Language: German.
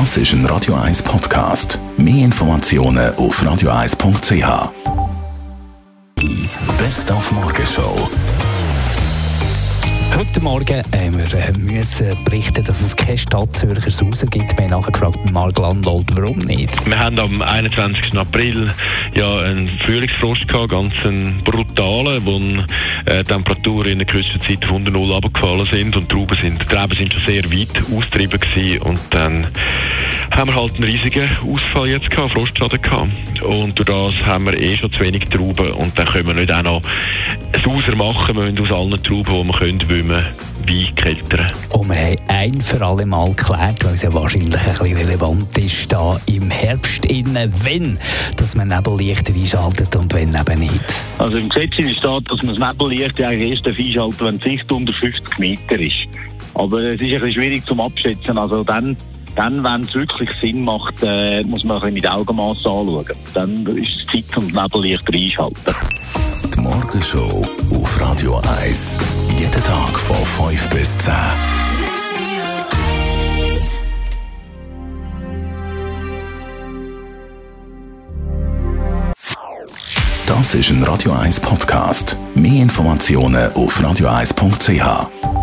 Das ist ein Radio 1 Podcast. Mehr Informationen auf radio1.ch. Best auf Morgenshow. Heute Morgen haben wir äh, müssen berichten, dass es keine Stadtzürcher Sauser gibt. Wir haben nachgefragt bei Mark Landolt, warum nicht? Wir haben am 21. April ja einen Frühlingsfrost gehabt, ganz einen brutalen, wo äh, Temperaturen in der kürzester Zeit von 0 abgefallen sind und die Trauben sind, die Trauben sind schon sehr weit austrieben gewesen und dann haben wir halt einen riesigen Ausfall jetzt gehabt, Frostschaden gehabt. Und durch das haben wir eh schon zu wenig Trauben und dann können wir nicht auch noch sauser machen, wir müssen aus allen Trauben, die wir können, weil wir Wein keltern. Und wir haben ein für alle Mal geklärt, weil es ja wahrscheinlich ein bisschen relevant ist, da im Herbst innen, wenn dass man Nebellichter einschaltet und wenn eben nicht. Also im Gesetz steht, dass man das Nebellicht eigentlich erst einschaltet, wenn die Sicht unter 50 Meter ist. Aber es ist ein bisschen schwierig zum Abschätzen. Also dann dann, wenn es wirklich Sinn macht, äh, muss man ein mit Augenmaß anschauen. Dann ist es Zeit, um das Nebellicht einschalten. Die Morgenshow auf Radio 1. Jeden Tag von 5 bis 10. Das ist ein Radio 1 Podcast. Mehr Informationen auf radio1.ch.